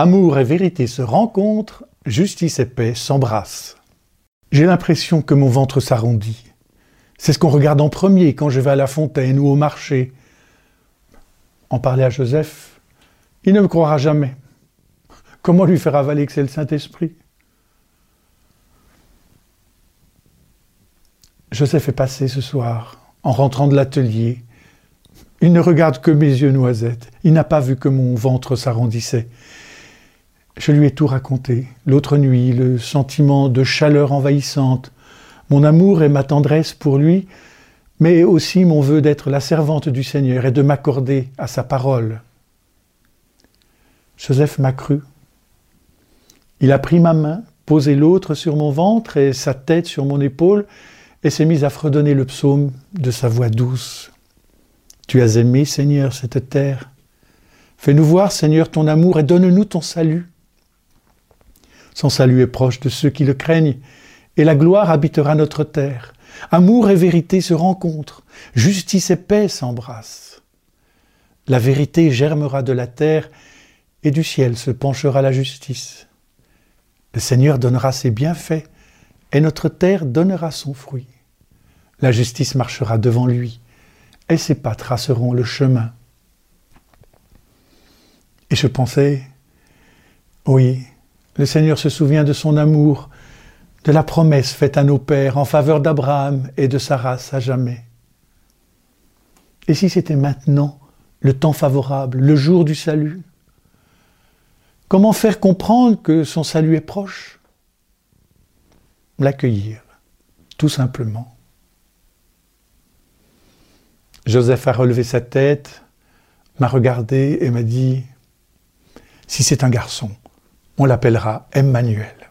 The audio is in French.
Amour et vérité se rencontrent, justice et paix s'embrassent. J'ai l'impression que mon ventre s'arrondit. C'est ce qu'on regarde en premier quand je vais à la fontaine ou au marché. En parler à Joseph, il ne me croira jamais. Comment lui faire avaler que c'est le Saint-Esprit? Joseph est passé ce soir, en rentrant de l'atelier. Il ne regarde que mes yeux noisettes. Il n'a pas vu que mon ventre s'arrondissait. Je lui ai tout raconté. L'autre nuit, le sentiment de chaleur envahissante, mon amour et ma tendresse pour lui, mais aussi mon vœu d'être la servante du Seigneur et de m'accorder à sa parole. Joseph m'a cru. Il a pris ma main, posé l'autre sur mon ventre et sa tête sur mon épaule, et s'est mis à fredonner le psaume de sa voix douce. Tu as aimé, Seigneur, cette terre. Fais-nous voir, Seigneur, ton amour et donne-nous ton salut. Son salut est proche de ceux qui le craignent, et la gloire habitera notre terre. Amour et vérité se rencontrent, justice et paix s'embrassent. La vérité germera de la terre, et du ciel se penchera la justice. Le Seigneur donnera ses bienfaits, et notre terre donnera son fruit. La justice marchera devant lui, et ses pas traceront le chemin. Et je pensais, oui, le Seigneur se souvient de son amour, de la promesse faite à nos pères en faveur d'Abraham et de sa race à jamais. Et si c'était maintenant le temps favorable, le jour du salut Comment faire comprendre que son salut est proche? L'accueillir, tout simplement. Joseph a relevé sa tête, m'a regardé et m'a dit, si c'est un garçon, on l'appellera Emmanuel.